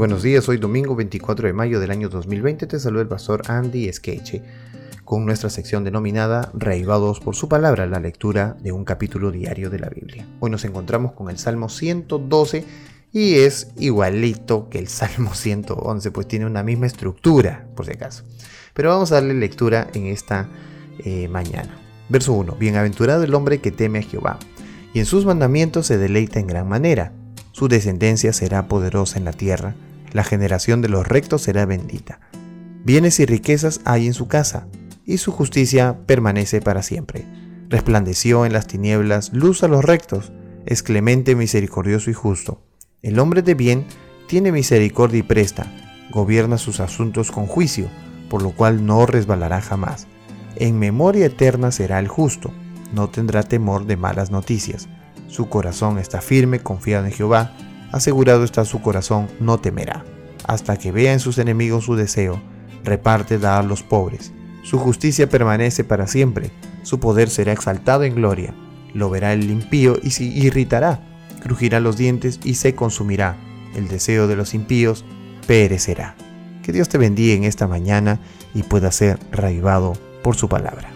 buenos días, hoy domingo 24 de mayo del año 2020 te saluda el pastor Andy Skeche con nuestra sección denominada Reivados por su palabra, la lectura de un capítulo diario de la Biblia. Hoy nos encontramos con el Salmo 112 y es igualito que el Salmo 111, pues tiene una misma estructura, por si acaso. Pero vamos a darle lectura en esta eh, mañana. Verso 1. Bienaventurado el hombre que teme a Jehová, y en sus mandamientos se deleita en gran manera su descendencia será poderosa en la tierra, la generación de los rectos será bendita. Bienes y riquezas hay en su casa, y su justicia permanece para siempre. Resplandeció en las tinieblas luz a los rectos, es clemente, misericordioso y justo. El hombre de bien tiene misericordia y presta, gobierna sus asuntos con juicio, por lo cual no resbalará jamás. En memoria eterna será el justo, no tendrá temor de malas noticias su corazón está firme, confiado en Jehová, asegurado está su corazón, no temerá. Hasta que vea en sus enemigos su deseo, reparte da a los pobres. Su justicia permanece para siempre, su poder será exaltado en gloria. Lo verá el impío y se irritará, crujirá los dientes y se consumirá. El deseo de los impíos perecerá. Que Dios te bendiga en esta mañana y pueda ser raivado por su palabra.